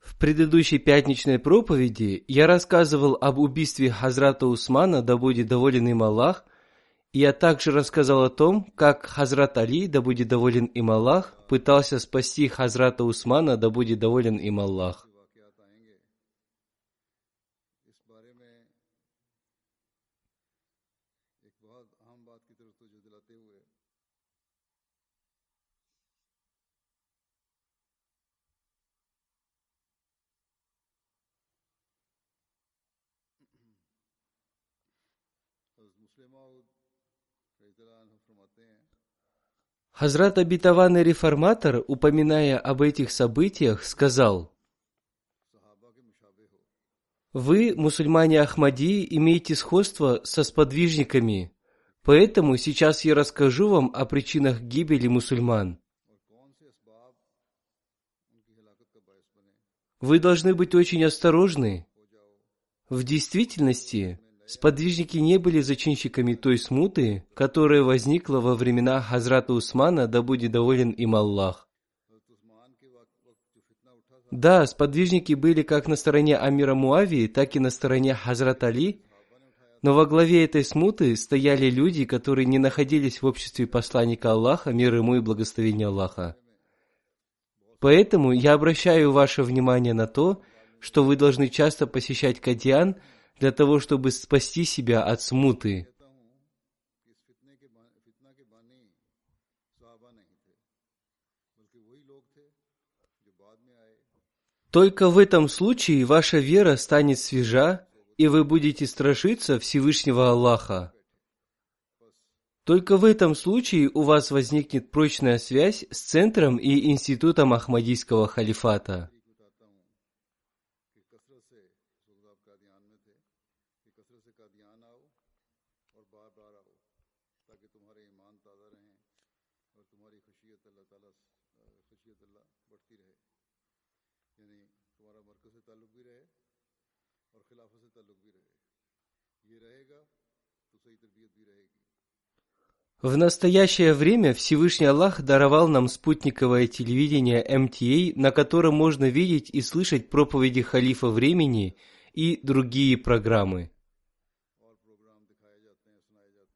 В предыдущей пятничной проповеди я рассказывал об убийстве Хазрата Усмана, да будет доволен им Аллах, и я также рассказал о том, как Хазрат Али, да будет доволен им Аллах, пытался спасти Хазрата Усмана, да будет доволен им Аллах. Хазрат обетованный реформатор, упоминая об этих событиях, сказал, «Вы, мусульмане Ахмади, имеете сходство со сподвижниками, поэтому сейчас я расскажу вам о причинах гибели мусульман». Вы должны быть очень осторожны. В действительности, Сподвижники не были зачинщиками той смуты, которая возникла во времена Хазрата Усмана, да будет доволен им Аллах. Да, сподвижники были как на стороне Амира Муави, так и на стороне Хазрат Али, но во главе этой смуты стояли люди, которые не находились в обществе посланника Аллаха, мир ему и благословение Аллаха. Поэтому я обращаю ваше внимание на то, что вы должны часто посещать Кадьян – для того, чтобы спасти себя от смуты. Только в этом случае ваша вера станет свежа, и вы будете страшиться Всевышнего Аллаха. Только в этом случае у вас возникнет прочная связь с центром и институтом Ахмадийского халифата. В настоящее время Всевышний Аллах даровал нам спутниковое телевидение МТА, на котором можно видеть и слышать проповеди халифа времени и другие программы.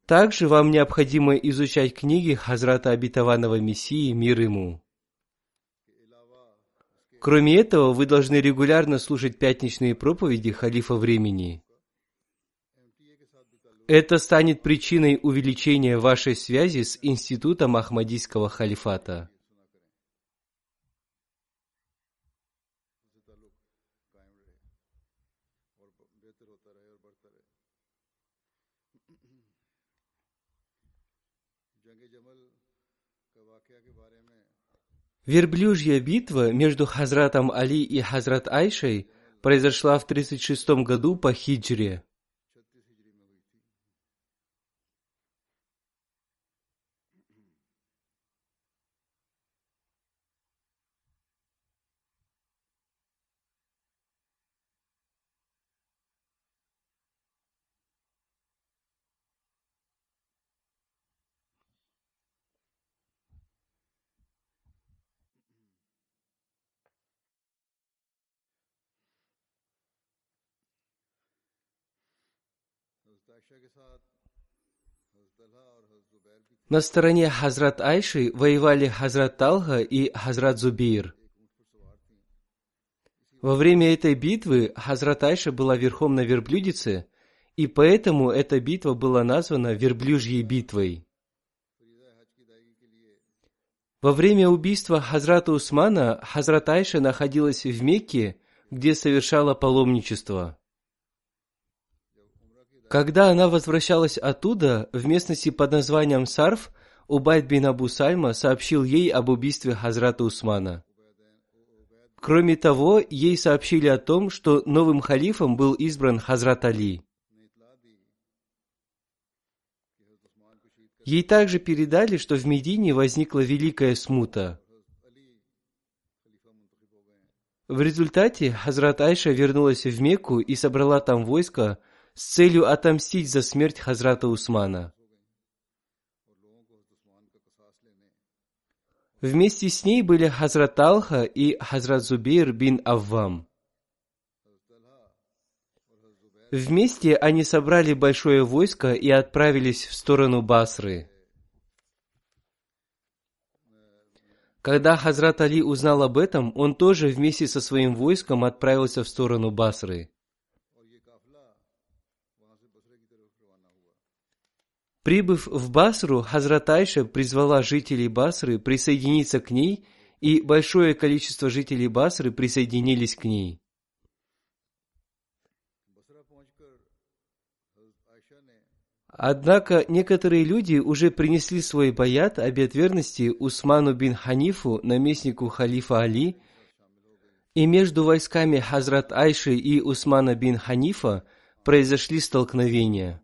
Также вам необходимо изучать книги Хазрата Обетованного Мессии «Мир ему». Кроме этого, вы должны регулярно слушать пятничные проповеди халифа времени – это станет причиной увеличения вашей связи с институтом Ахмадийского халифата. Верблюжья битва между Хазратом Али и Хазрат Айшей произошла в 36 году по хиджре. На стороне Хазрат Айши воевали Хазрат Талха и Хазрат Зубейр. Во время этой битвы Хазрат Айша была верхом на верблюдице, и поэтому эта битва была названа Верблюжьей битвой. Во время убийства Хазрата Усмана Хазрат Айша находилась в Мекке, где совершала паломничество. Когда она возвращалась оттуда, в местности под названием Сарф, Убайд бин Абу Сальма сообщил ей об убийстве Хазрата Усмана. Кроме того, ей сообщили о том, что новым халифом был избран Хазрат Али. Ей также передали, что в Медине возникла великая смута. В результате Хазрат Айша вернулась в Мекку и собрала там войско, с целью отомстить за смерть Хазрата Усмана. Вместе с ней были Хазрат Алха и Хазрат Зубейр бин Аввам. Вместе они собрали большое войско и отправились в сторону Басры. Когда Хазрат Али узнал об этом, он тоже вместе со своим войском отправился в сторону Басры. Прибыв в Басру, Хазрат Айша призвала жителей Басры присоединиться к ней, и большое количество жителей Басры присоединились к ней. Однако некоторые люди уже принесли свой баят обет верности Усману бин Ханифу, наместнику халифа Али, и между войсками Хазрат Айши и Усмана бин Ханифа произошли столкновения.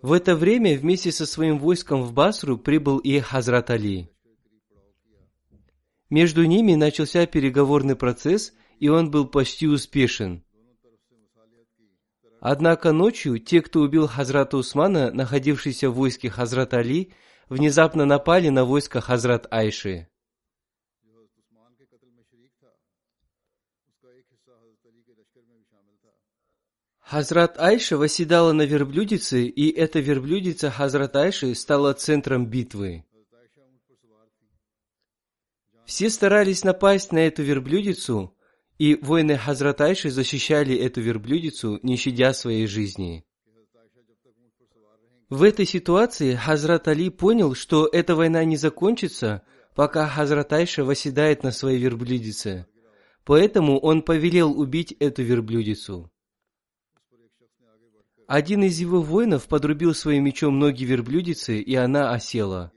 В это время вместе со своим войском в Басру прибыл и Хазрат Али. Между ними начался переговорный процесс, и он был почти успешен. Однако ночью те, кто убил Хазрата Усмана, находившийся в войске Хазрат Али, внезапно напали на войско Хазрат Айши. Хазрат Айша восседала на верблюдице, и эта верблюдица Хазрат Айши стала центром битвы. Все старались напасть на эту верблюдицу, и воины Хазрат Айши защищали эту верблюдицу, не щадя своей жизни. В этой ситуации Хазрат Али понял, что эта война не закончится, пока Хазрат Айша восседает на своей верблюдице. Поэтому он повелел убить эту верблюдицу. Один из его воинов подрубил своим мечом ноги верблюдицы, и она осела.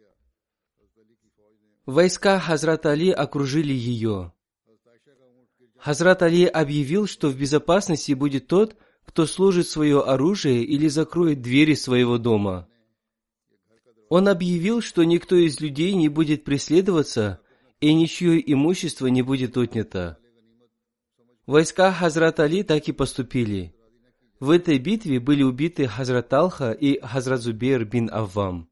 Войска Хазрат Али окружили ее. Хазрат Али объявил, что в безопасности будет тот, кто служит свое оружие или закроет двери своего дома. Он объявил, что никто из людей не будет преследоваться, и ничье имущество не будет отнято. Войска Хазрат Али так и поступили. В этой битве были убиты Хазрат Алха и Хазрат Зубейр бин Аввам.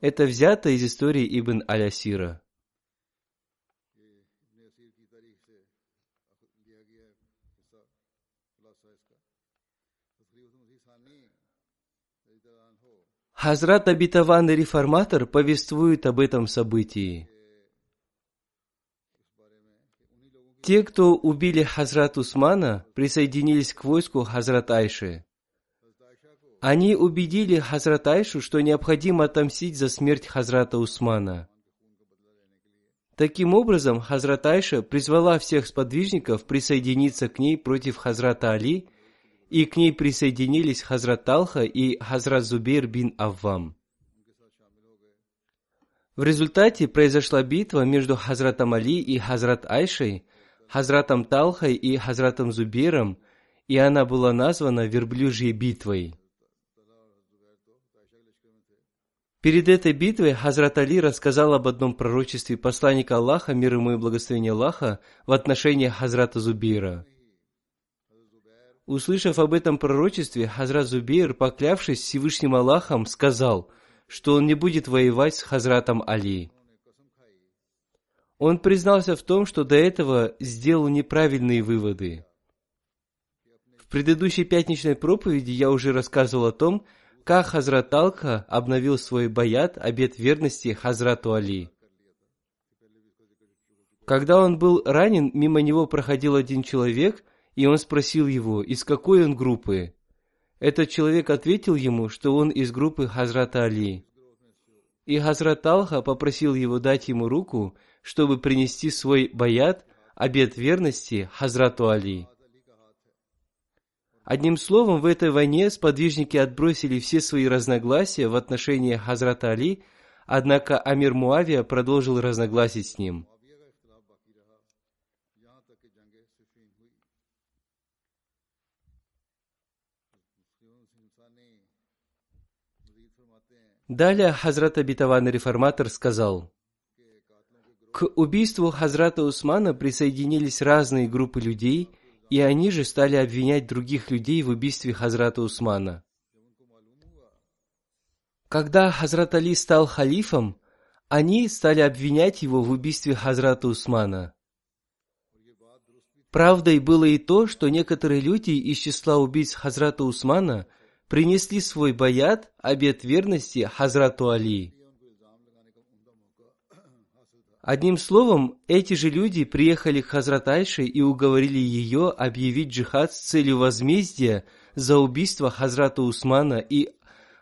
Это взято из истории Ибн Алясира. Хазрат обетованный реформатор повествует об этом событии. Те, кто убили Хазрат Усмана, присоединились к войску Хазрат Айши. Они убедили Хазрат Айшу, что необходимо отомстить за смерть Хазрата Усмана. Таким образом, Хазрат Айша призвала всех сподвижников присоединиться к ней против Хазрата Али, и к ней присоединились Хазрат Алха и Хазрат Зубейр бин Аввам. В результате произошла битва между Хазратом Али и Хазрат Айшей, Хазратом Талхой и Хазратом Зубиром, и она была названа Верблюжьей битвой. Перед этой битвой Хазрат Али рассказал об одном пророчестве посланника Аллаха, мир ему и благословения Аллаха, в отношении Хазрата Зубира. Услышав об этом пророчестве, Хазрат Зубейр, поклявшись Всевышним Аллахом, сказал, что он не будет воевать с Хазратом Али. Он признался в том, что до этого сделал неправильные выводы. предыдущей пятничной проповеди я уже рассказывал о том, как Хазрат Алка обновил свой баят, обет верности Хазрату Али. Когда он был ранен, мимо него проходил один человек, и он спросил его, из какой он группы. Этот человек ответил ему, что он из группы Хазрата Али. И Хазрат Алха попросил его дать ему руку, чтобы принести свой баят, обет верности Хазрату Али. Одним словом, в этой войне сподвижники отбросили все свои разногласия в отношении Хазрата Али, однако Амир Муавия продолжил разногласить с ним. Далее Хазрат Абитаван Реформатор сказал, к убийству Хазрата Усмана присоединились разные группы людей, и они же стали обвинять других людей в убийстве Хазрата Усмана. Когда Хазрат Али стал халифом, они стали обвинять его в убийстве Хазрата Усмана. Правдой было и то, что некоторые люди из числа убийц Хазрата Усмана – принесли свой баят, обет верности Хазрату Али. Одним словом, эти же люди приехали к Хазрат Айше и уговорили ее объявить джихад с целью возмездия за убийство Хазрата Усмана, и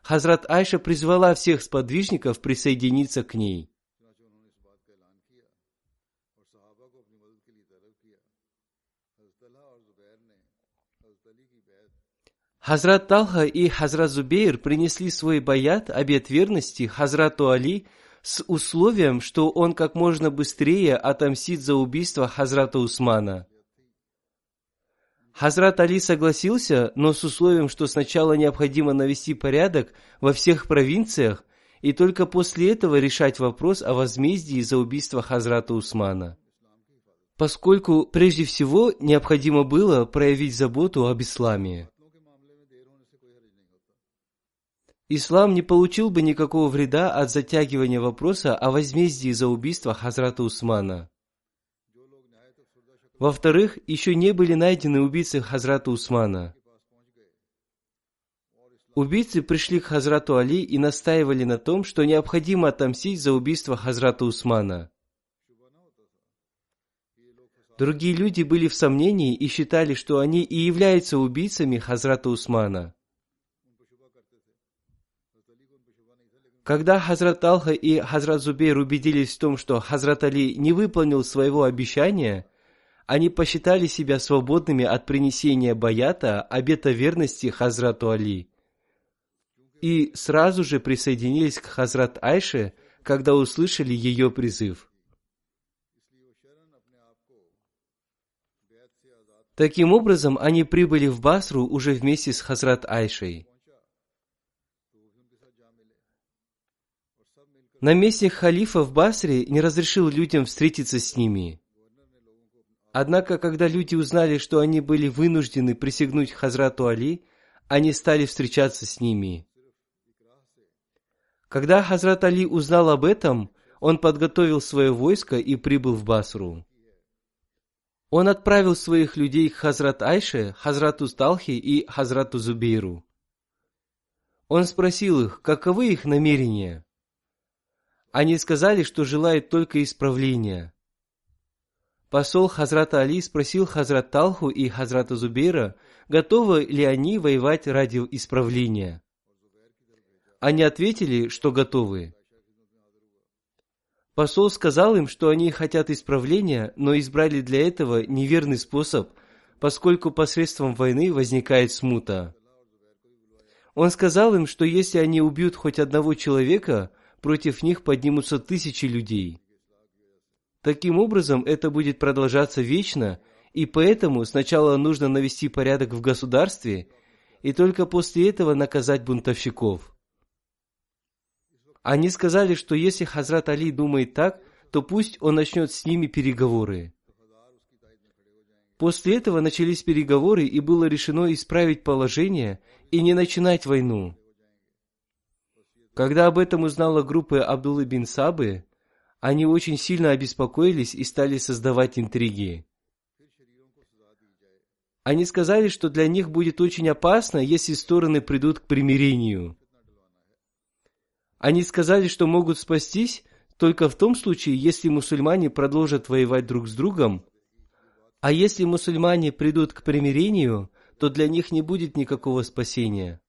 Хазрат Айша призвала всех сподвижников присоединиться к ней. Хазрат Талха и Хазрат Зубейр принесли свой баят, обет верности Хазрату Али с условием, что он как можно быстрее отомстит за убийство Хазрата Усмана. Хазрат Али согласился, но с условием, что сначала необходимо навести порядок во всех провинциях и только после этого решать вопрос о возмездии за убийство Хазрата Усмана. Поскольку прежде всего необходимо было проявить заботу об исламе. Ислам не получил бы никакого вреда от затягивания вопроса о возмездии за убийство Хазрата Усмана. Во-вторых, еще не были найдены убийцы Хазрата Усмана. Убийцы пришли к Хазрату Али и настаивали на том, что необходимо отомстить за убийство Хазрата Усмана. Другие люди были в сомнении и считали, что они и являются убийцами Хазрата Усмана. Когда Хазрат Алха и Хазрат Зубейр убедились в том, что Хазрат Али не выполнил своего обещания, они посчитали себя свободными от принесения баята, обета верности Хазрату Али. И сразу же присоединились к Хазрат Айше, когда услышали ее призыв. Таким образом, они прибыли в Басру уже вместе с Хазрат Айшей. Наместник халифа в Басре не разрешил людям встретиться с ними. Однако, когда люди узнали, что они были вынуждены присягнуть Хазрату Али, они стали встречаться с ними. Когда Хазрат Али узнал об этом, он подготовил свое войско и прибыл в Басру. Он отправил своих людей к Хазрат Айше, Хазрату Сталхи и Хазрату Зубейру. Он спросил их, каковы их намерения – они сказали, что желают только исправления. Посол Хазрата Али спросил Хазрат Талху и Хазрата Зубейра, готовы ли они воевать ради исправления. Они ответили, что готовы. Посол сказал им, что они хотят исправления, но избрали для этого неверный способ, поскольку посредством войны возникает смута. Он сказал им, что если они убьют хоть одного человека, против них поднимутся тысячи людей. Таким образом, это будет продолжаться вечно, и поэтому сначала нужно навести порядок в государстве, и только после этого наказать бунтовщиков. Они сказали, что если Хазрат Али думает так, то пусть он начнет с ними переговоры. После этого начались переговоры, и было решено исправить положение и не начинать войну. Когда об этом узнала группа Абдуллы бин Сабы, они очень сильно обеспокоились и стали создавать интриги. Они сказали, что для них будет очень опасно, если стороны придут к примирению. Они сказали, что могут спастись только в том случае, если мусульмане продолжат воевать друг с другом, а если мусульмане придут к примирению, то для них не будет никакого спасения.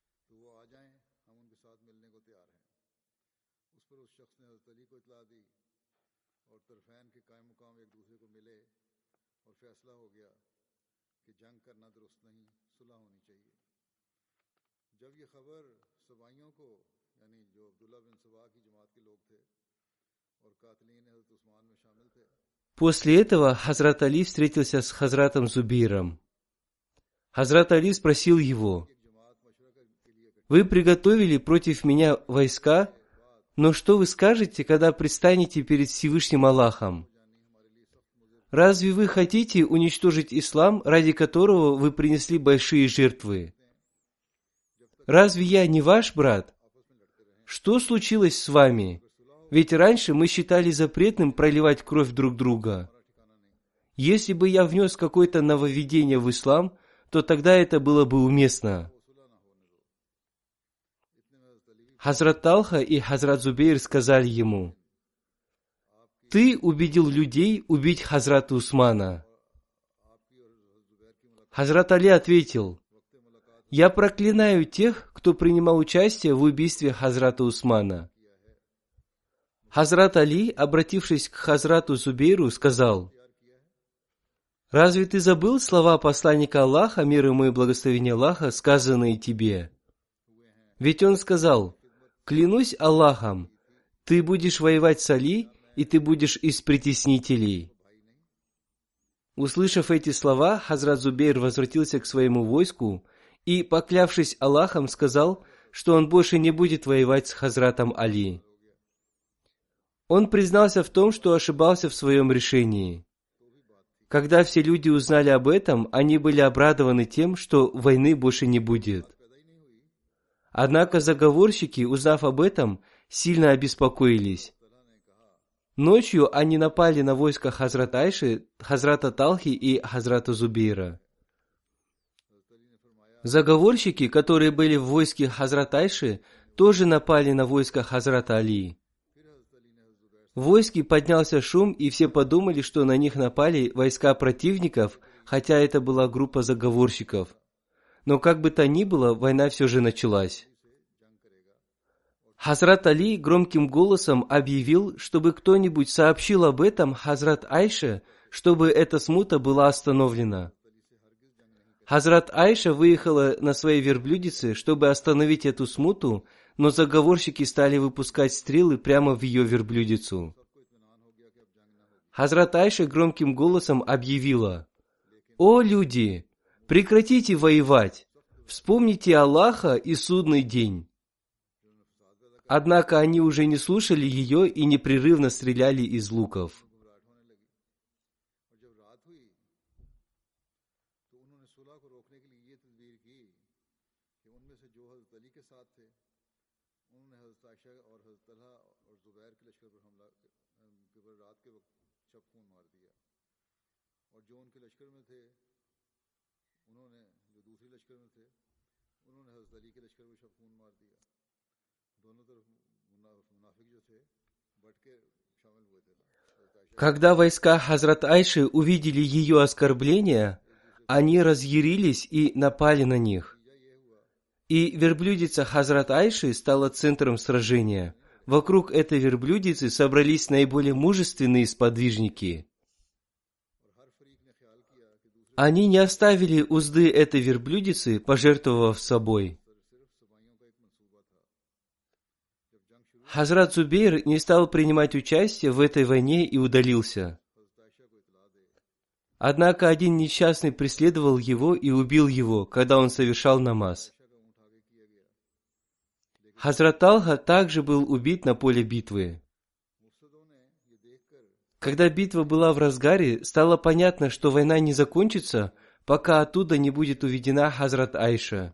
После этого Хазрат Али встретился с Хазратом Зубиром. Хазрат Али спросил его, «Вы приготовили против меня войска, но что вы скажете, когда предстанете перед Всевышним Аллахом? Разве вы хотите уничтожить ислам, ради которого вы принесли большие жертвы? Разве я не ваш брат? Что случилось с вами? Ведь раньше мы считали запретным проливать кровь друг друга. Если бы я внес какое-то нововведение в ислам, то тогда это было бы уместно. Хазрат Талха и Хазрат Зубейр сказали ему, «Ты убедил людей убить Хазрата Усмана». Хазрат Али ответил, «Я проклинаю тех, кто принимал участие в убийстве Хазрата Усмана». Хазрат Али, обратившись к Хазрату Зубейру, сказал, «Разве ты забыл слова посланника Аллаха, мир ему и благословение Аллаха, сказанные тебе? Ведь он сказал, «Клянусь Аллахом, ты будешь воевать с Али, и ты будешь из притеснителей». Услышав эти слова, Хазрат Зубейр возвратился к своему войску и, поклявшись Аллахом, сказал, что он больше не будет воевать с Хазратом Али. Он признался в том, что ошибался в своем решении. Когда все люди узнали об этом, они были обрадованы тем, что войны больше не будет. Однако заговорщики, узнав об этом, сильно обеспокоились. Ночью они напали на войско Хазрат Айши, Хазрата Талхи и Хазрата Зубейра. Заговорщики, которые были в войске Хазрат Айши, тоже напали на войско Хазрата Али. В войске поднялся шум, и все подумали, что на них напали войска противников, хотя это была группа заговорщиков. Но как бы то ни было, война все же началась. Хазрат Али громким голосом объявил, чтобы кто-нибудь сообщил об этом Хазрат Айше, чтобы эта смута была остановлена. Хазрат Айша выехала на своей верблюдице, чтобы остановить эту смуту, но заговорщики стали выпускать стрелы прямо в ее верблюдицу. Хазрат Айша громким голосом объявила, «О люди, прекратите воевать, вспомните Аллаха и судный день». Однако они уже не слушали ее и непрерывно стреляли из луков. Когда войска Хазрат Айши увидели ее оскорбления, они разъярились и напали на них. И верблюдица Хазрат Айши стала центром сражения. Вокруг этой верблюдицы собрались наиболее мужественные сподвижники. Они не оставили узды этой верблюдицы, пожертвовав собой. Хазрат Зубейр не стал принимать участие в этой войне и удалился. Однако один несчастный преследовал его и убил его, когда он совершал намаз. Хазрат Алха также был убит на поле битвы. Когда битва была в разгаре, стало понятно, что война не закончится, пока оттуда не будет уведена Хазрат Айша.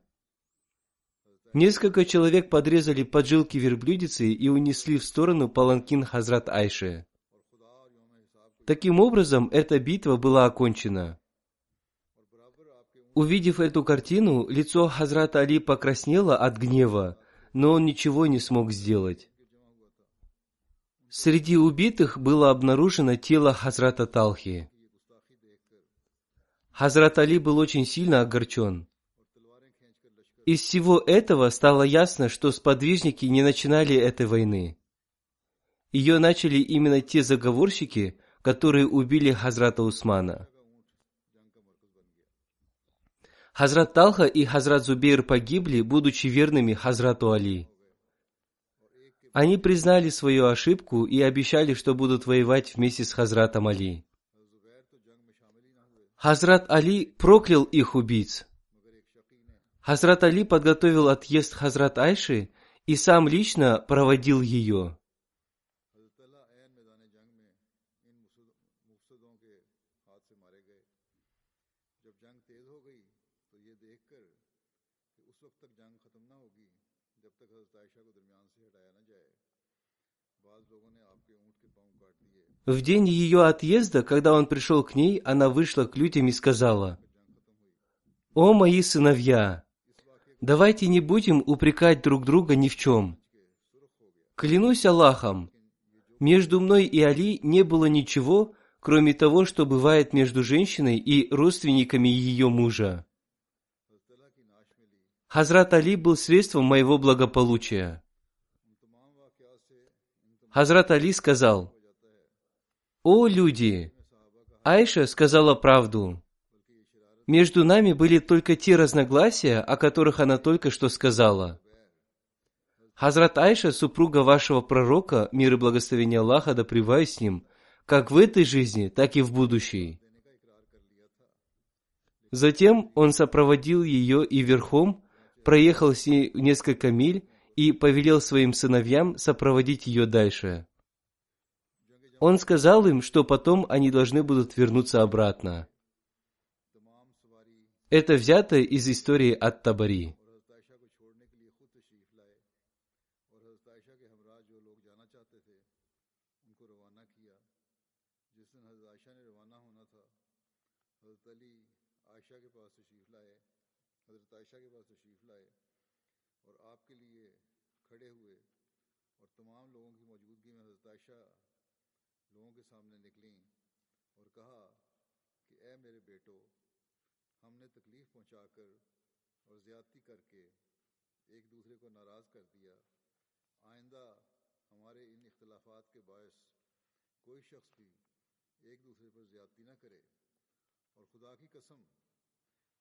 Несколько человек подрезали поджилки верблюдицы и унесли в сторону паланкин Хазрат Айши. Таким образом, эта битва была окончена. Увидев эту картину, лицо Хазрата Али покраснело от гнева, но он ничего не смог сделать. Среди убитых было обнаружено тело Хазрата Талхи. Хазрат Али был очень сильно огорчен. Из всего этого стало ясно, что сподвижники не начинали этой войны. Ее начали именно те заговорщики, которые убили Хазрата Усмана. Хазрат Талха и Хазрат Зубейр погибли, будучи верными Хазрату Али. Они признали свою ошибку и обещали, что будут воевать вместе с Хазратом Али. Хазрат Али проклял их убийц. Хазрат Али подготовил отъезд Хазрат Айши и сам лично проводил ее. В день ее отъезда, когда он пришел к ней, она вышла к людям и сказала, «О мои сыновья, давайте не будем упрекать друг друга ни в чем. Клянусь Аллахом, между мной и Али не было ничего, кроме того, что бывает между женщиной и родственниками ее мужа. Хазрат Али был средством моего благополучия. Хазрат Али сказал, «О люди! Айша сказала правду. Между нами были только те разногласия, о которых она только что сказала. Хазрат Айша, супруга вашего пророка, мир и благословение Аллаха, да с ним, как в этой жизни, так и в будущей. Затем он сопроводил ее и верхом, проехал с ней несколько миль и повелел своим сыновьям сопроводить ее дальше. Он сказал им, что потом они должны будут вернуться обратно. Это взято из истории پہنچا کر اور زیادتی کر کے ایک دوسرے کو ناراض کر دیا۔ آئندہ ہمارے ان اختلافات کے باعث کوئی شخص بھی ایک دوسرے پر زیادتی نہ کرے۔ اور خدا کی قسم،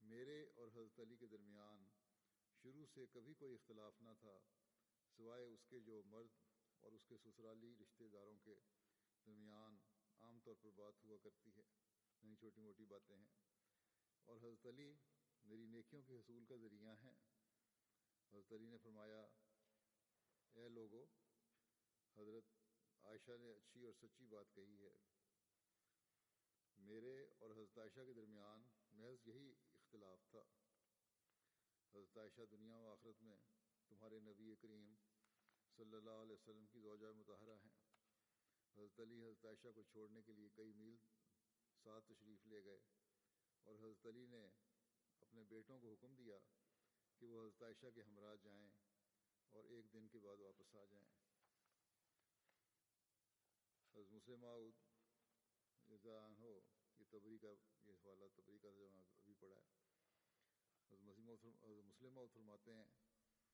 میرے اور حضرت علی کے درمیان شروع سے کبھی کوئی اختلاف نہ تھا، سوائے اس کے جو مرد اور اس کے سسرالی رشتہ داروں کے درمیان عام طور پر بات ہوا کرتی ہے۔ نہیں چھوٹی موٹی باتیں ہیں۔ اور حضرت علی میری نیکیوں کے حصول کا ذریعہ ہیں۔ حضرت علی نے فرمایا، اے لوگو، حضرت عائشہ نے اچھی اور سچی بات کہی ہے۔ میرے اور حضرت عائشہ کے درمیان محض یہی اختلاف تھا۔ حضرت عائشہ دنیا و آخرت میں تمہارے نبی کریم صلی اللہ علیہ وسلم کی زوجہ متحرہ ہیں۔ حضرت علی، حضرت عائشہ کو چھوڑنے کے لیے کئی میل ساتھ تشریف لے گئے اور حضرت علی نے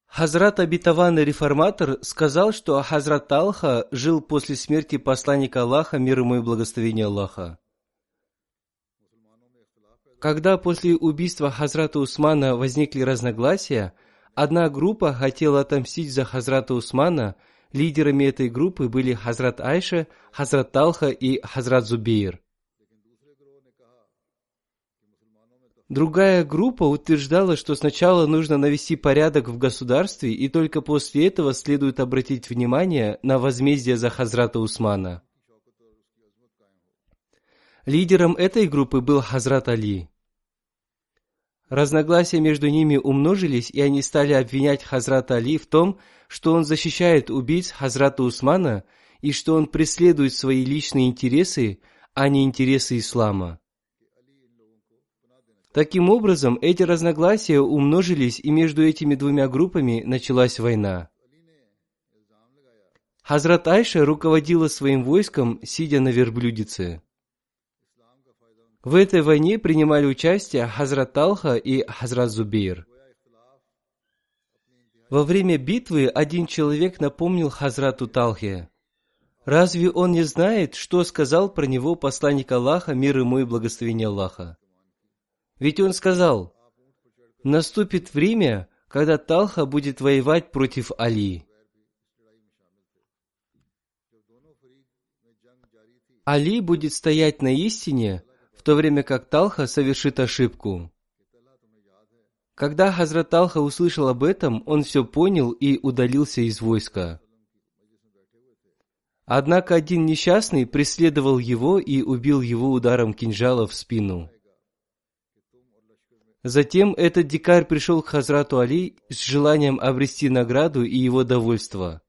Хазрат обетованный реформатор сказал, что Хазрат Талха жил после смерти посланника Аллаха, мир ему и благословения Аллаха. Когда после убийства Хазрата Усмана возникли разногласия, одна группа хотела отомстить за Хазрата Усмана, лидерами этой группы были Хазрат Айша, Хазрат Талха и Хазрат Зубейр. Другая группа утверждала, что сначала нужно навести порядок в государстве, и только после этого следует обратить внимание на возмездие за Хазрата Усмана. Лидером этой группы был Хазрат Али. Разногласия между ними умножились, и они стали обвинять Хазрата Али в том, что он защищает убийц Хазрата Усмана и что он преследует свои личные интересы, а не интересы ислама. Таким образом, эти разногласия умножились, и между этими двумя группами началась война. Хазрат Айша руководила своим войском, сидя на верблюдице. В этой войне принимали участие Хазрат Талха и Хазрат Зубейр. Во время битвы один человек напомнил Хазрату Талхе, «Разве он не знает, что сказал про него посланник Аллаха, мир ему и благословение Аллаха?» Ведь он сказал, «Наступит время, когда Талха будет воевать против Али». Али будет стоять на истине, в то время как Талха совершит ошибку. Когда Хазрат Талха услышал об этом, он все понял и удалился из войска. Однако один несчастный преследовал его и убил его ударом кинжала в спину. Затем этот дикарь пришел к Хазрату Али с желанием обрести награду и его довольство.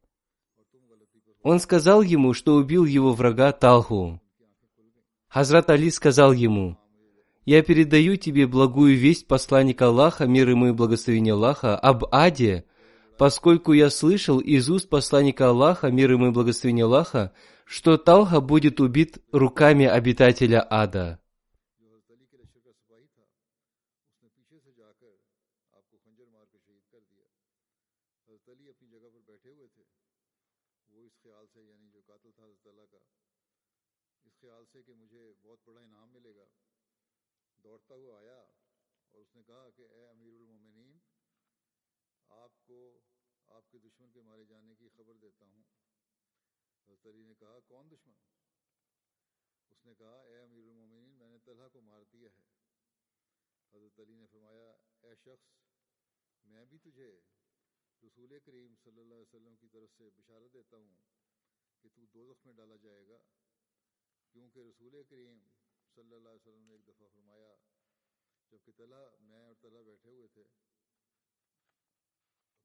Он сказал ему, что убил его врага Талху. Хазрат Али сказал ему, «Я передаю тебе благую весть посланника Аллаха, мир ему и благословение Аллаха, об Аде, поскольку я слышал из уст посланника Аллаха, мир ему и благословение Аллаха, что Талха будет убит руками обитателя ада». تری نے کہا، کون دشمن؟ اس نے کہا، اے امیر المومنین، میں نے طلحہ کو مار دیا ہے. حضرت علی نے فرمایا، اے شخص، میں بھی تجھے رسول کریم صلی اللہ علیہ وسلم کی طرف سے بشارت دیتا ہوں کہ تو دوزخ میں ڈالا جائے گا، کیونکہ رسول کریم صلی اللہ علیہ وسلم نے ایک دفعہ فرمایا جبکہ طلحہ، میں اور طلحہ بیٹھے ہوئے تھے،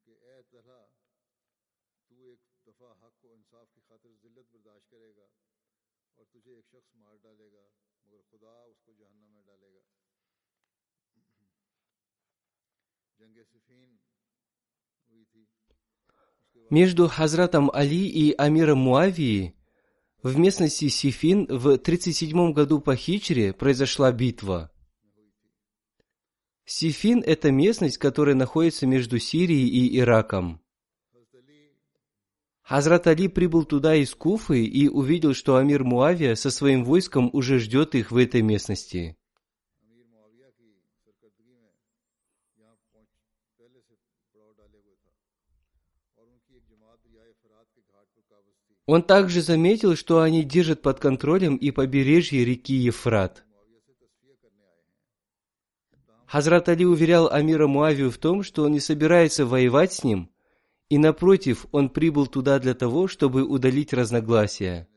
کہ اے طلحہ Между Хазратом Али и Амиром Муавии в местности Сифин в 37 году по хичре произошла битва. Сифин – это местность, которая находится между Сирией и Ираком. Хазрат Али прибыл туда из Куфы и увидел, что Амир Муавия со своим войском уже ждет их в этой местности. Он также заметил, что они держат под контролем и побережье реки Ефрат. Хазрат Али уверял Амира Муавию в том, что он не собирается воевать с ним, и напротив, он прибыл туда для того, чтобы удалить разногласия.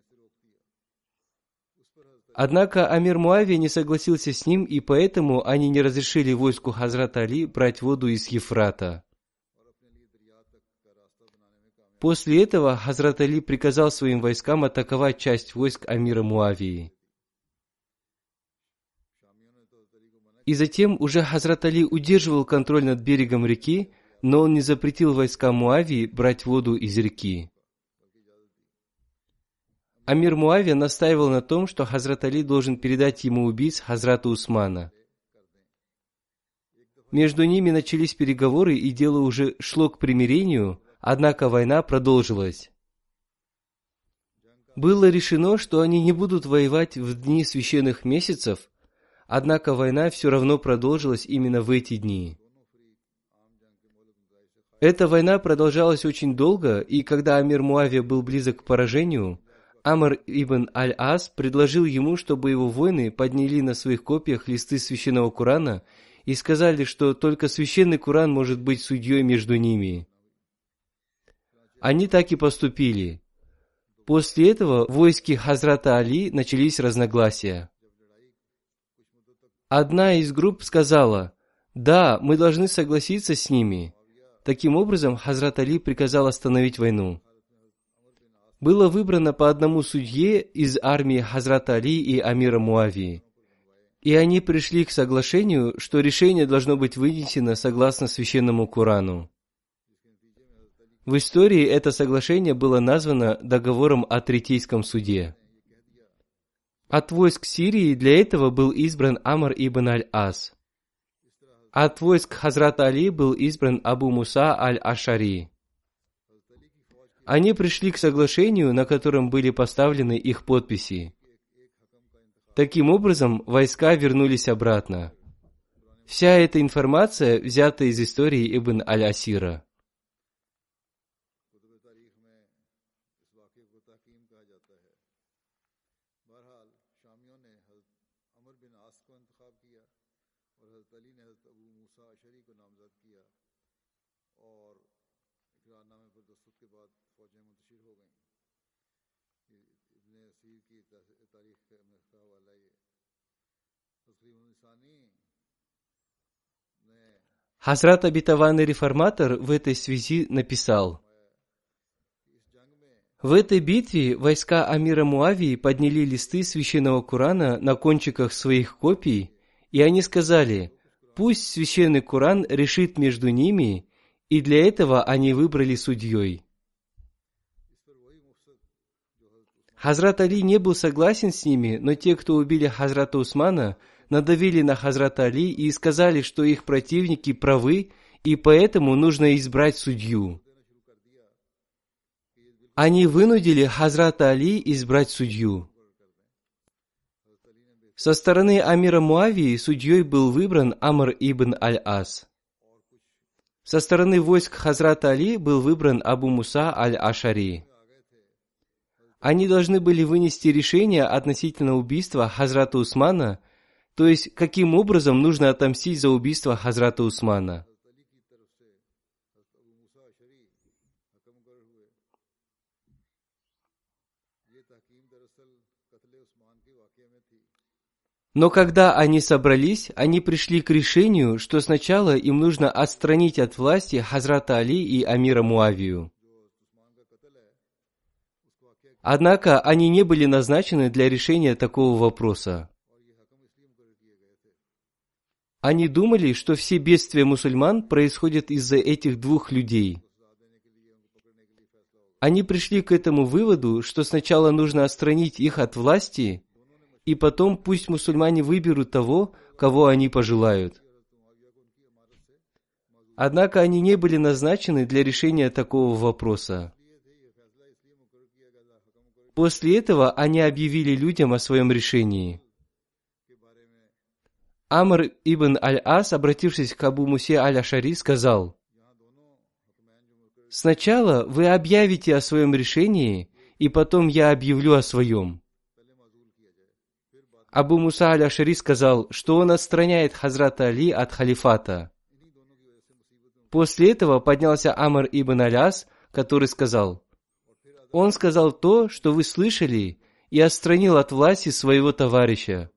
Однако Амир Муавия не согласился с ним, и поэтому они не разрешили войску Хазрата Али брать воду из Ефрата. После этого Хазрат Али приказал своим войскам атаковать часть войск Амира Муавии. И затем уже Хазрат Али удерживал контроль над берегом реки, но он не запретил войскам Муавии брать воду из реки. Амир Муавия настаивал на том, что Хазрат Али должен передать ему убийц Хазрата Усмана. Между ними начались переговоры, и дело уже шло к примирению – Однако война продолжилась. Было решено, что они не будут воевать в дни священных месяцев, однако война все равно продолжилась именно в эти дни. Эта война продолжалась очень долго, и когда Амир Муавия был близок к поражению, Амр ибн Аль-Ас предложил ему, чтобы его воины подняли на своих копьях листы священного Курана и сказали, что только священный Куран может быть судьей между ними. Они так и поступили. После этого в войске Хазрата Али начались разногласия. Одна из групп сказала, «Да, мы должны согласиться с ними». Таким образом, Хазрат Али приказал остановить войну. Было выбрано по одному судье из армии Хазрата Али и Амира Муавии. И они пришли к соглашению, что решение должно быть вынесено согласно священному Корану. В истории это соглашение было названо договором о Третейском суде. От войск Сирии для этого был избран Амр ибн аль-Ас. От войск Хазрата Али был избран Абу Муса аль-Ашари. Они пришли к соглашению, на котором были поставлены их подписи. Таким образом, войска вернулись обратно. Вся эта информация взята из истории Ибн Аль-Асира. Хазрат обетованный реформатор в этой связи написал, в этой битве войска Амира Муавии подняли листы священного Курана на кончиках своих копий, и они сказали, пусть священный Куран решит между ними, и для этого они выбрали судьей. Хазрат Али не был согласен с ними, но те, кто убили Хазрата Усмана, надавили на Хазрата Али и сказали, что их противники правы, и поэтому нужно избрать судью. Они вынудили Хазрата Али избрать судью. Со стороны Амира Муавии судьей был выбран Амр ибн Аль-Ас. Со стороны войск Хазрата Али был выбран Абу Муса Аль-Ашари. Они должны были вынести решение относительно убийства Хазрата Усмана, то есть каким образом нужно отомстить за убийство Хазрата Усмана. Но когда они собрались, они пришли к решению, что сначала им нужно отстранить от власти Хазрата Али и Амира Муавию. Однако они не были назначены для решения такого вопроса. Они думали, что все бедствия мусульман происходят из-за этих двух людей. Они пришли к этому выводу, что сначала нужно отстранить их от власти, и потом пусть мусульмане выберут того, кого они пожелают. Однако они не были назначены для решения такого вопроса. После этого они объявили людям о своем решении. Амр ибн Аль-Ас, обратившись к Абу Мусе Аль-Ашари, сказал, «Сначала вы объявите о своем решении, и потом я объявлю о своем». Абу Муса Аль-Ашари сказал, что он отстраняет Хазрата Али от халифата. После этого поднялся Амр ибн Аляс, который сказал, он сказал то, что вы слышали, и отстранил от власти своего товарища.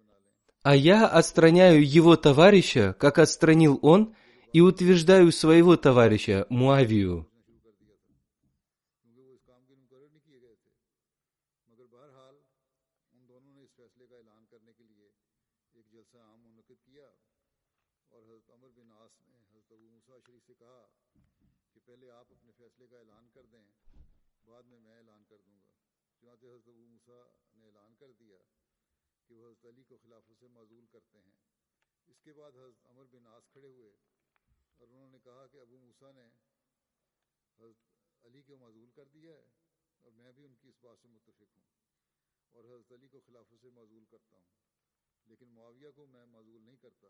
А я отстраняю его товарища, как отстранил он, и утверждаю своего товарища, Муавию. کے بعد حضرت عمر بن آس کھڑے ہوئے اور انہوں نے کہا کہ ابو موسا نے حضرت علی کو معذول کر دیا ہے اور میں بھی ان کی اس بات سے متفق ہوں اور حضرت علی کو خلافت سے معذول کرتا ہوں۔ لیکن معاویہ کو میں معذول نہیں کرتا،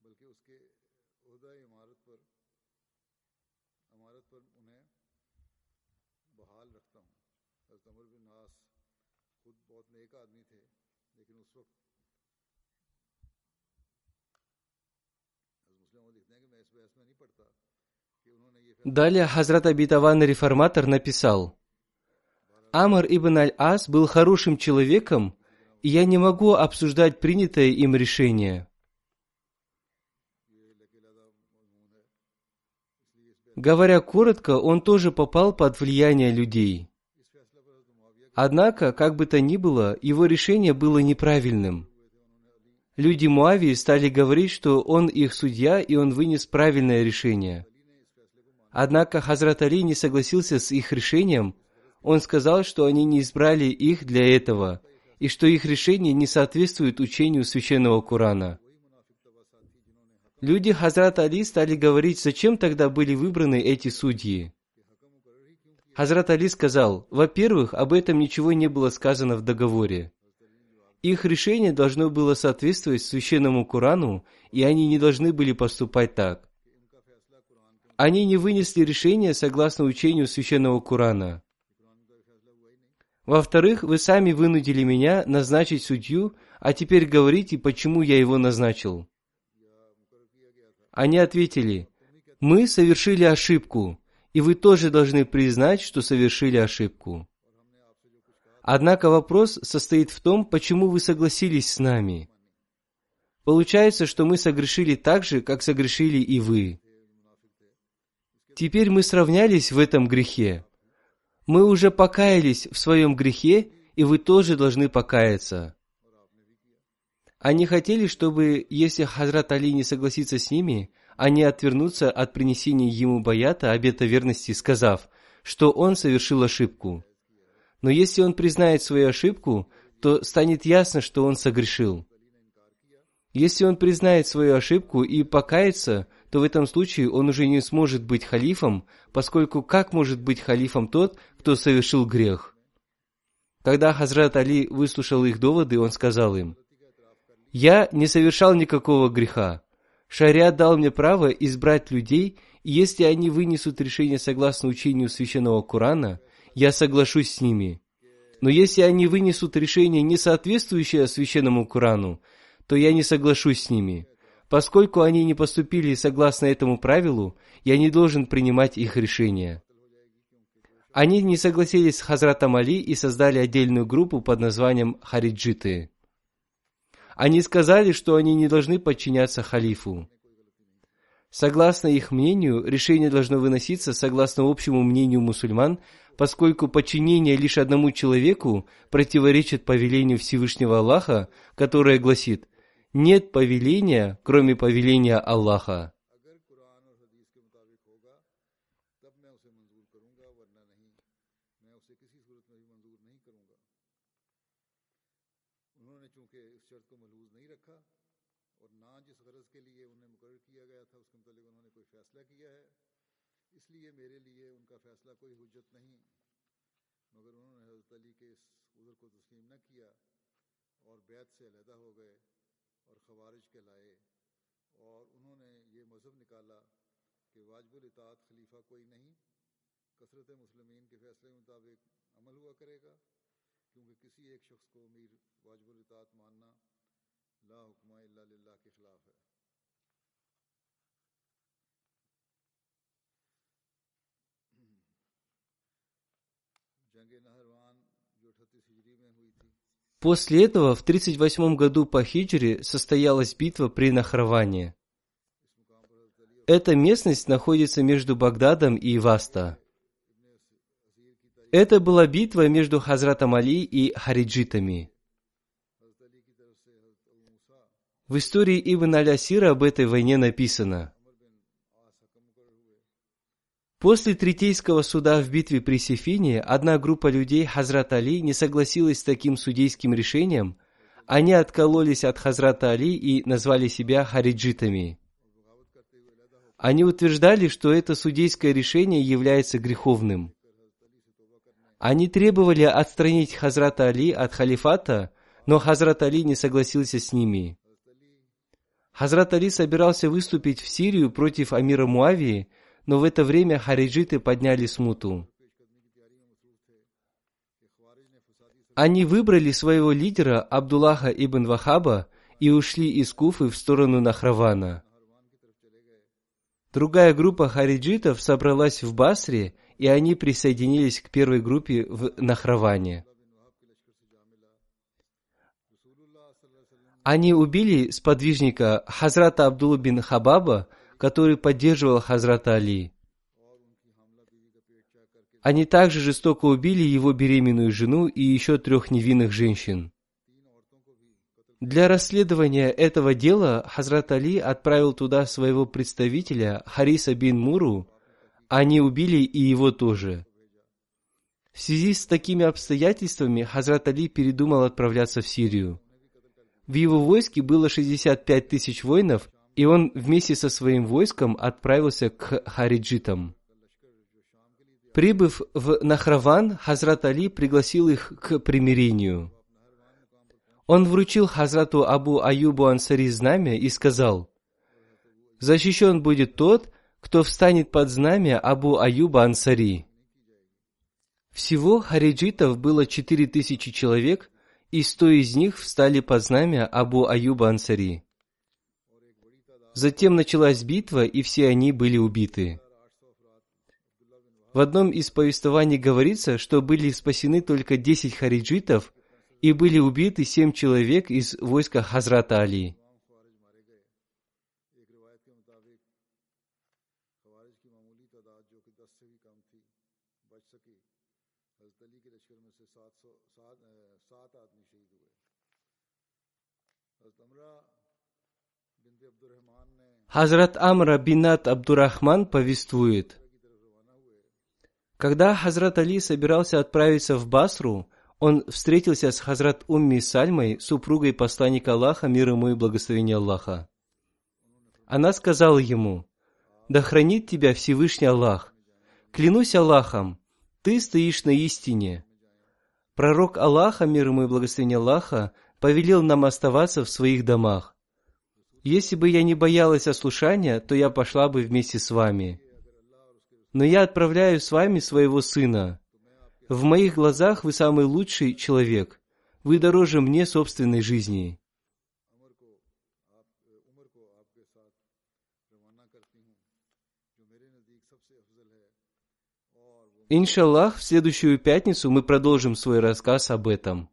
بلکہ اس کے عہدہ عمارت پر عمارت پر انہیں بحال رکھتا ہوں۔ حضرت عمر بن ناس خود بہت نیک آدمی تھے، لیکن اس وقت Далее Хазрат Абитаван реформатор написал, Амр ибн Аль-Ас был хорошим человеком, и я не могу обсуждать принятое им решение. Говоря коротко, он тоже попал под влияние людей. Однако, как бы то ни было, его решение было неправильным. Люди Муавии стали говорить, что он их судья и он вынес правильное решение. Однако Хазрат Али не согласился с их решением. Он сказал, что они не избрали их для этого, и что их решение не соответствует учению священного Корана. Люди Хазрата Али стали говорить, зачем тогда были выбраны эти судьи. Хазрат Али сказал, во-первых, об этом ничего не было сказано в договоре. Их решение должно было соответствовать священному Корану, и они не должны были поступать так. Они не вынесли решение согласно учению священного Корана. Во-вторых, вы сами вынудили меня назначить судью, а теперь говорите, почему я его назначил. Они ответили, мы совершили ошибку, и вы тоже должны признать, что совершили ошибку. Однако вопрос состоит в том, почему вы согласились с нами. Получается, что мы согрешили так же, как согрешили и вы. Теперь мы сравнялись в этом грехе. Мы уже покаялись в своем грехе, и вы тоже должны покаяться. Они хотели, чтобы, если Хазрат Али не согласится с ними, они отвернутся от принесения ему баята обета верности, сказав, что он совершил ошибку. Но если он признает свою ошибку, то станет ясно, что он согрешил. Если он признает свою ошибку и покается, то в этом случае он уже не сможет быть халифом, поскольку как может быть халифом тот, кто совершил грех? Когда Хазрат Али выслушал их доводы, он сказал им, «Я не совершал никакого греха. Шариат дал мне право избрать людей, и если они вынесут решение согласно учению священного Корана, я соглашусь с ними. Но если они вынесут решение, не соответствующее священному Корану, то я не соглашусь с ними. Поскольку они не поступили согласно этому правилу, я не должен принимать их решения. Они не согласились с Хазратом Али и создали отдельную группу под названием Хариджиты. Они сказали, что они не должны подчиняться халифу. Согласно их мнению, решение должно выноситься согласно общему мнению мусульман, поскольку подчинение лишь одному человеку противоречит повелению Всевышнего Аллаха, которое гласит «Нет повеления, кроме повеления Аллаха». После этого в 38 году по хиджре состоялась битва при Нахраване. Эта местность находится между Багдадом и Васта. Это была битва между Хазратом Али и хариджитами. В истории Ибн Аля-Сира об этой войне написано – После Третейского суда в битве при Сефине одна группа людей Хазрат Али не согласилась с таким судейским решением. Они откололись от Хазрата Али и назвали себя хариджитами. Они утверждали, что это судейское решение является греховным. Они требовали отстранить Хазрата Али от халифата, но Хазрат Али не согласился с ними. Хазрат Али собирался выступить в Сирию против Амира Муавии – но в это время хариджиты подняли смуту. Они выбрали своего лидера Абдуллаха ибн Вахаба и ушли из Куфы в сторону Нахравана. Другая группа хариджитов собралась в Басре, и они присоединились к первой группе в Нахраване. Они убили сподвижника Хазрата Абдулла бин Хабаба, который поддерживал Хазрата Али. Они также жестоко убили его беременную жену и еще трех невинных женщин. Для расследования этого дела Хазрат Али отправил туда своего представителя Хариса бин Муру, они убили и его тоже. В связи с такими обстоятельствами Хазрат Али передумал отправляться в Сирию. В его войске было 65 тысяч воинов, и он вместе со своим войском отправился к хариджитам. Прибыв в Нахраван, Хазрат Али пригласил их к примирению. Он вручил Хазрату Абу Аюбу Ансари знамя и сказал, «Защищен будет тот, кто встанет под знамя Абу Аюба Ансари». Всего хариджитов было четыре тысячи человек, и сто из них встали под знамя Абу Аюба Ансари. Затем началась битва, и все они были убиты. В одном из повествований говорится, что были спасены только десять хариджитов и были убиты семь человек из войска Хазрата Али. Хазрат Амра бинат Абдурахман повествует, когда Хазрат Али собирался отправиться в Басру, он встретился с Хазрат Умми Сальмой, супругой посланника Аллаха, мир ему и благословение Аллаха. Она сказала ему, «Да хранит тебя Всевышний Аллах. Клянусь Аллахом, ты стоишь на истине». Пророк Аллаха, мир ему и благословение Аллаха, повелел нам оставаться в своих домах. Если бы я не боялась ослушания, то я пошла бы вместе с вами. Но я отправляю с вами своего сына. В моих глазах вы самый лучший человек. Вы дороже мне собственной жизни. Иншаллах, в следующую пятницу мы продолжим свой рассказ об этом.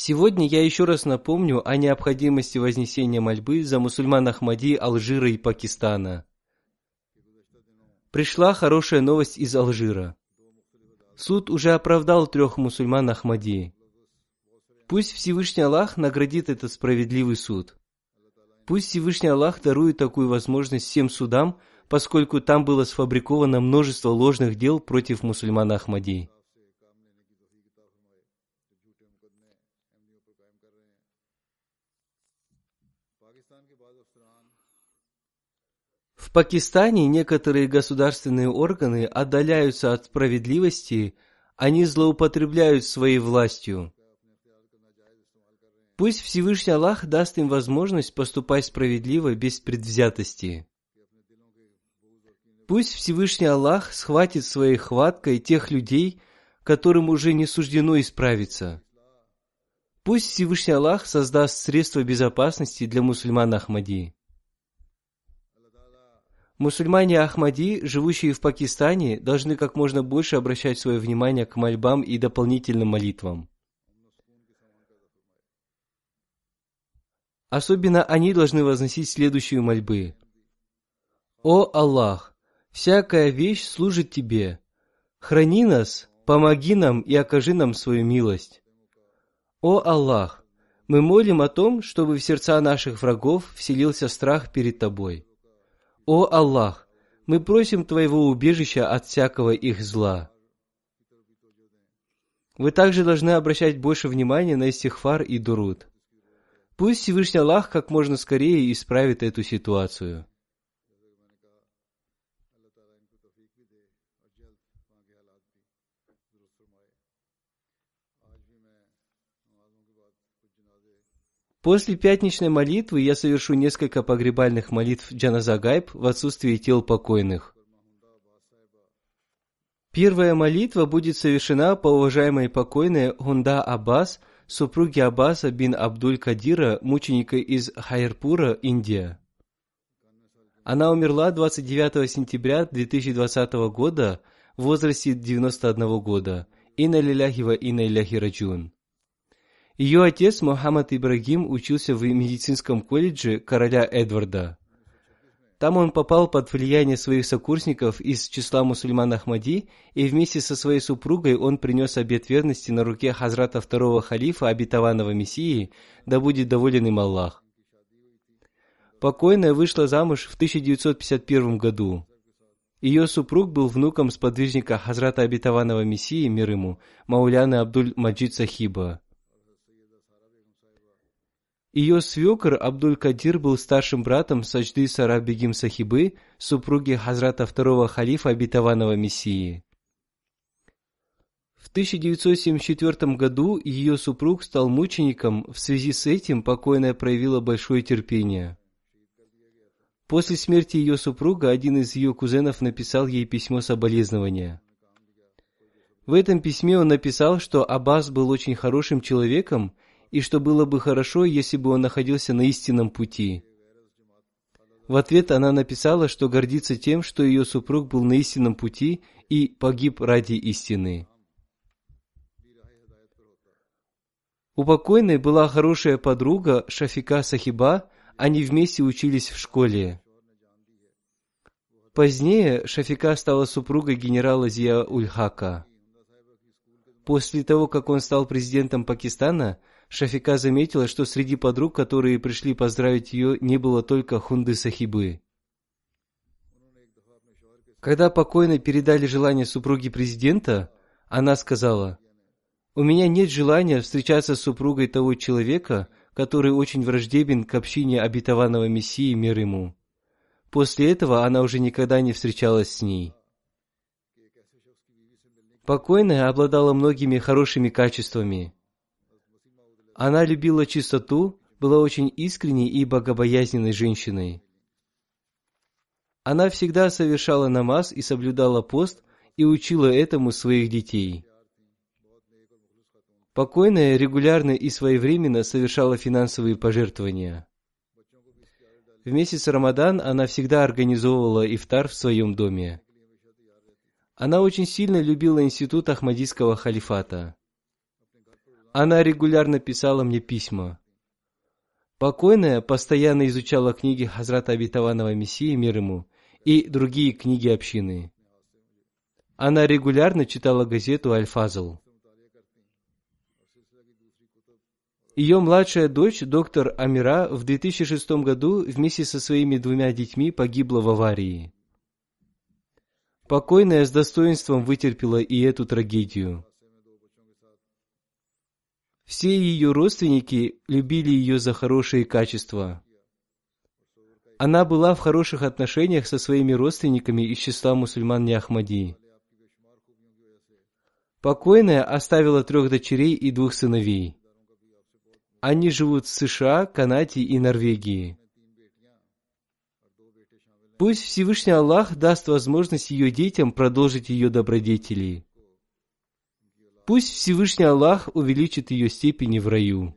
Сегодня я еще раз напомню о необходимости вознесения мольбы за мусульман Ахмади Алжира и Пакистана. Пришла хорошая новость из Алжира. Суд уже оправдал трех мусульман Ахмади. Пусть Всевышний Аллах наградит этот справедливый суд. Пусть Всевышний Аллах дарует такую возможность всем судам, поскольку там было сфабриковано множество ложных дел против мусульман Ахмади. В Пакистане некоторые государственные органы отдаляются от справедливости, они злоупотребляют своей властью. Пусть Всевышний Аллах даст им возможность поступать справедливо без предвзятости. Пусть Всевышний Аллах схватит своей хваткой тех людей, которым уже не суждено исправиться. Пусть Всевышний Аллах создаст средства безопасности для мусульман Ахмади. Мусульмане Ахмади, живущие в Пакистане, должны как можно больше обращать свое внимание к мольбам и дополнительным молитвам. Особенно они должны возносить следующие мольбы. «О Аллах, всякая вещь служит Тебе. Храни нас, помоги нам и окажи нам свою милость. О Аллах, мы молим о том, чтобы в сердца наших врагов вселился страх перед Тобой. О Аллах, мы просим Твоего убежища от всякого их зла. Вы также должны обращать больше внимания на истихфар и дуруд. Пусть Всевышний Аллах как можно скорее исправит эту ситуацию. После пятничной молитвы я совершу несколько погребальных молитв Джаназа Гайб в отсутствии тел покойных. Первая молитва будет совершена по уважаемой покойной Гунда Аббас, супруге Аббаса бин Абдуль Кадира, мученика из Хайрпура, Индия. Она умерла 29 сентября 2020 года в возрасте 91 года. Инна лиляхи ва инна иляхи раджун. Ее отец Мухаммад Ибрагим учился в медицинском колледже короля Эдварда. Там он попал под влияние своих сокурсников из числа мусульман Ахмади, и вместе со своей супругой он принес обет верности на руке Хазрата второго халифа, обетованного Мессии, да будет доволен им Аллах. Покойная вышла замуж в 1951 году. Ее супруг был внуком сподвижника Хазрата обетованного Мессии, мир ему, Мауляны Абдуль Маджид Сахиба. Ее свекр Абдуль-Кадир был старшим братом Саджды Сара Бегим Сахибы, супруги Хазрата второго халифа обетованного Мессии. В 1974 году ее супруг стал мучеником, в связи с этим покойная проявила большое терпение. После смерти ее супруга один из ее кузенов написал ей письмо соболезнования. В этом письме он написал, что Аббас был очень хорошим человеком и что было бы хорошо, если бы он находился на истинном пути. В ответ она написала, что гордится тем, что ее супруг был на истинном пути и погиб ради истины. У покойной была хорошая подруга Шафика Сахиба, они вместе учились в школе. Позднее Шафика стала супругой генерала Зия Ульхака. После того, как он стал президентом Пакистана, Шафика заметила, что среди подруг, которые пришли поздравить ее, не было только Хунды Сахибы. Когда покойно передали желание супруги президента, она сказала, «У меня нет желания встречаться с супругой того человека, который очень враждебен к общине обетованного Мессии мир ему». После этого она уже никогда не встречалась с ней. Покойная обладала многими хорошими качествами – она любила чистоту, была очень искренней и богобоязненной женщиной. Она всегда совершала намаз и соблюдала пост и учила этому своих детей. Покойная регулярно и своевременно совершала финансовые пожертвования. В месяц Рамадан она всегда организовывала ифтар в своем доме. Она очень сильно любила институт Ахмадийского халифата. Она регулярно писала мне письма. Покойная постоянно изучала книги Хазрата Обетованного Мессии, мир ему, и другие книги общины. Она регулярно читала газету «Аль-Фазл». Ее младшая дочь, доктор Амира, в 2006 году вместе со своими двумя детьми погибла в аварии. Покойная с достоинством вытерпела и эту трагедию. Все ее родственники любили ее за хорошие качества. Она была в хороших отношениях со своими родственниками из числа мусульман Неахмади. Покойная оставила трех дочерей и двух сыновей. Они живут в США, Канаде и Норвегии. Пусть Всевышний Аллах даст возможность ее детям продолжить ее добродетели. Пусть Всевышний Аллах увеличит ее степени в раю.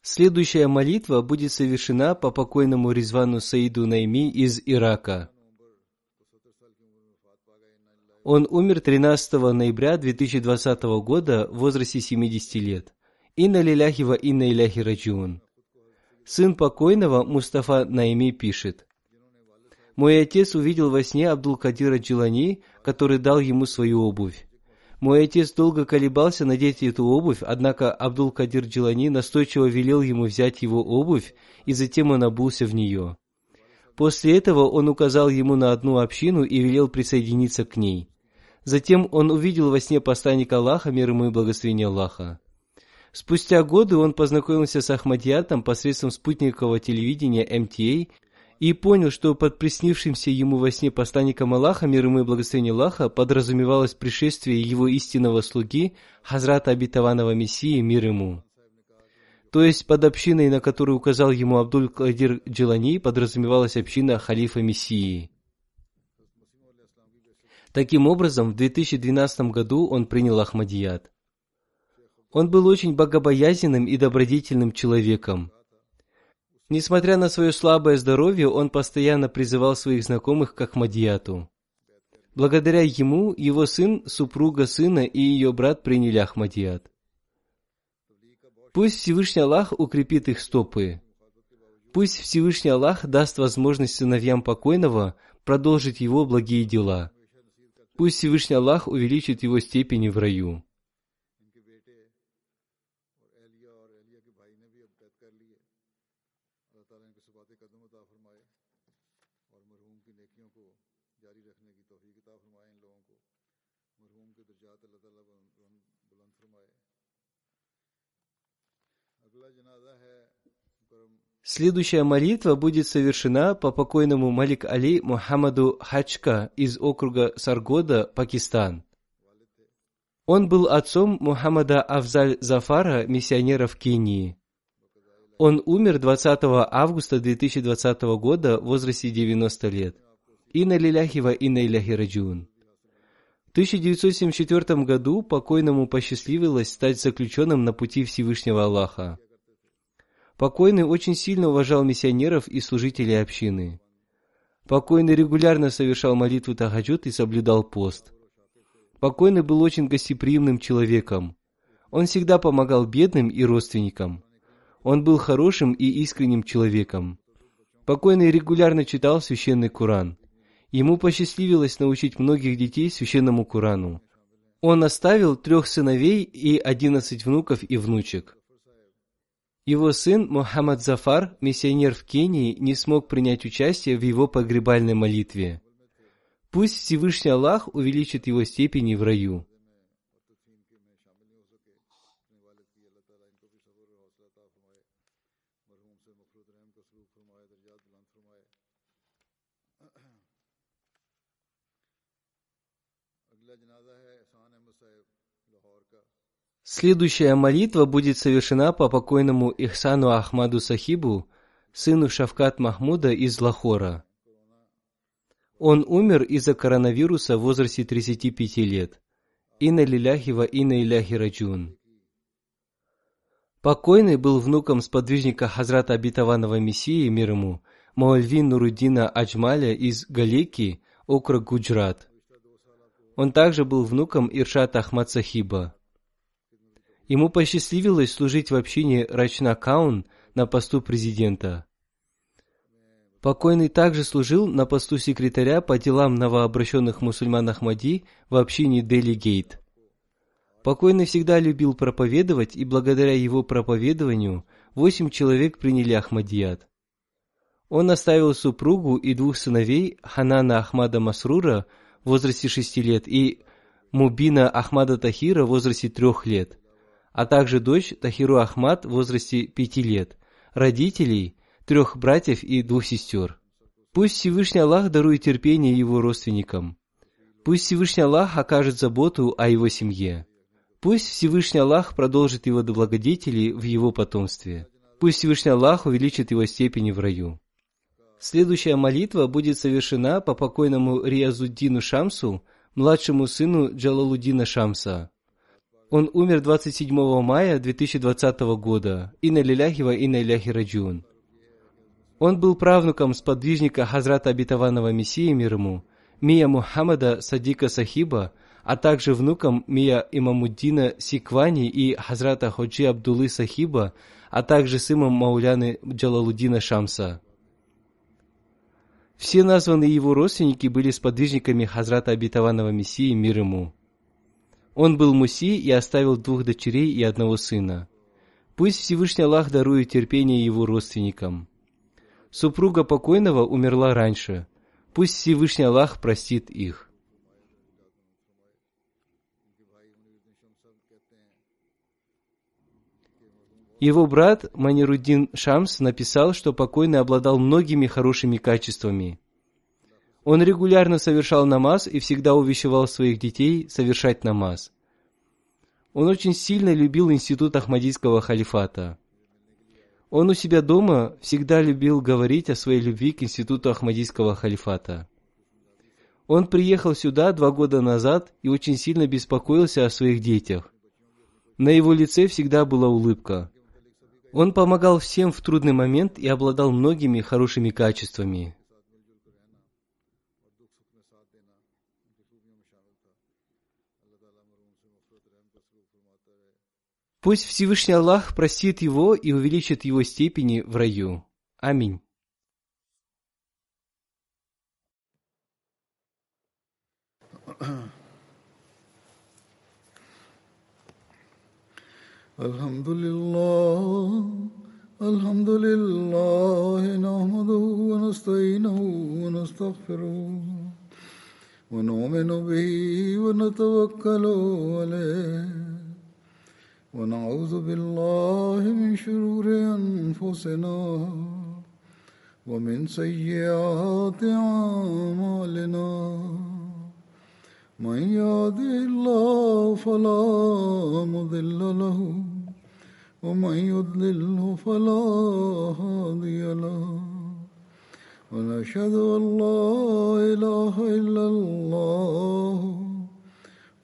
Следующая молитва будет совершена по покойному Резвану Саиду Найми из Ирака. Он умер 13 ноября 2020 года в возрасте 70 лет. Инна лиляхи ва инна иляхи раджиун. Сын покойного Мустафа Наими пишет. Мой отец увидел во сне Абдул-Кадира Джилани, который дал ему свою обувь. Мой отец долго колебался надеть эту обувь, однако Абдул-Кадир Джилани настойчиво велел ему взять его обувь, и затем он обулся в нее. После этого он указал ему на одну общину и велел присоединиться к ней. Затем он увидел во сне посланника Аллаха, мир ему и благословение Аллаха. Спустя годы он познакомился с Ахмадиятом посредством спутникового телевидения МТА и понял, что под приснившимся ему во сне посланником Аллаха, мир ему и благословение Аллаха, подразумевалось пришествие его истинного слуги, Хазрата Обетованного Мессии, мир ему. То есть под общиной, на которую указал ему Абдуль-Кадир Джилани, подразумевалась община халифа Мессии. Таким образом, в 2012 году он принял Ахмадият. Он был очень богобоязненным и добродетельным человеком. Несмотря на свое слабое здоровье, он постоянно призывал своих знакомых к Ахмадияту. Благодаря ему его сын, супруга сына и ее брат приняли Ахмадият. Пусть Всевышний Аллах укрепит их стопы. Пусть Всевышний Аллах даст возможность сыновьям покойного продолжить его благие дела. Пусть Всевышний Аллах увеличит его степени в раю. Следующая молитва будет совершена по покойному Малик Али Мухаммаду Хачка из округа Саргода, Пакистан. Он был отцом Мухаммада Афзаль Зафара, миссионера в Кении. Он умер 20 августа 2020 года в возрасте 90 лет. Инна лиляхи ва инна иляхи раджун. В 1974 году покойному посчастливилось стать заключенным на пути Всевышнего Аллаха. Покойный очень сильно уважал миссионеров и служителей общины. Покойный регулярно совершал молитву Тахаджуд и соблюдал пост. Покойный был очень гостеприимным человеком. Он всегда помогал бедным и родственникам. Он был хорошим и искренним человеком. Покойный регулярно читал священный Куран. Ему посчастливилось научить многих детей священному Курану. Он оставил трех сыновей и одиннадцать внуков и внучек. Его сын Мухаммад Зафар, миссионер в Кении, не смог принять участие в его погребальной молитве. Пусть Всевышний Аллах увеличит его степени в раю. Следующая молитва будет совершена по покойному Ихсану Ахмаду Сахибу, сыну Шавкат Махмуда из Лахора. Он умер из-за коронавируса в возрасте 35 лет. Инна лиляхи ва инна иляхи раджун. Покойный был внуком сподвижника Хазрата Обетованного Мессии, мир ему, Маульвин Нуруддина Аджмаля из Галеки, округ Гуджрат. Он также был внуком Иршата Ахмад Сахиба. Ему посчастливилось служить в общине Рачна Каун на посту президента. Покойный также служил на посту секретаря по делам новообращенных мусульман Ахмади в общине Дели Гейт. Покойный всегда любил проповедовать, и благодаря его проповедованию восемь человек приняли Ахмадият. Он оставил супругу и двух сыновей Ханана Ахмада Масрура в возрасте шести лет и Мубина Ахмада Тахира в возрасте трех лет, а также дочь Тахиру Ахмад в возрасте пяти лет, родителей, трех братьев и двух сестер. Пусть Всевышний Аллах дарует терпение его родственникам. Пусть Всевышний Аллах окажет заботу о его семье. Пусть Всевышний Аллах продолжит его до благодетелей в его потомстве. Пусть Всевышний Аллах увеличит его степени в раю. Следующая молитва будет совершена по покойному Риазуддину Шамсу, младшему сыну Джалалуддина Шамса. Он умер 27 мая 2020 года. Инна лиляхи ва инна иляхи раджун. Он был правнуком сподвижника Хазрата Обетованного Мессии мир ему, Мия Мухаммада Садика Сахиба, а также внуком Мия Имамуддина Сиквани и Хазрата Ходжи Абдулы Сахиба, а также сыном Мауляны Джалалуддина Шамса. Все названные его родственники были сподвижниками Хазрата Обетованного Мессии мир ему. Он был муси и оставил двух дочерей и одного сына. Пусть Всевышний Аллах дарует терпение его родственникам. Супруга покойного умерла раньше. Пусть Всевышний Аллах простит их. Его брат Манируддин Шамс написал, что покойный обладал многими хорошими качествами. Он регулярно совершал намаз и всегда увещевал своих детей совершать намаз. Он очень сильно любил институт Ахмадийского халифата. Он у себя дома всегда любил говорить о своей любви к институту Ахмадийского халифата. Он приехал сюда два года назад и очень сильно беспокоился о своих детях. На его лице всегда была улыбка. Он помогал всем в трудный момент и обладал многими хорошими качествами. Пусть Всевышний Аллах простит его и увеличит его степени в раю. Аминь. الحمد لله الحمد لله نحمده ونستعينه ونستغفره ونؤمن به ونتوكل عليه ونعوذ بالله من شرور أنفسنا ومن سيئات أعمالنا. من يهده الله فلا مضل له ومن يضلله فلا هادي له. ونشهد أن لا إله إلا الله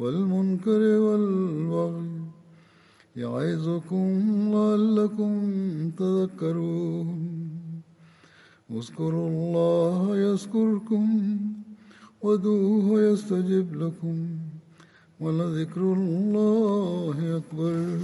والمنكر والبغي يعظكم لعلكم تذكرون. اذكروا الله يذكركم ودوه يستجب لكم ولذكر الله أكبر.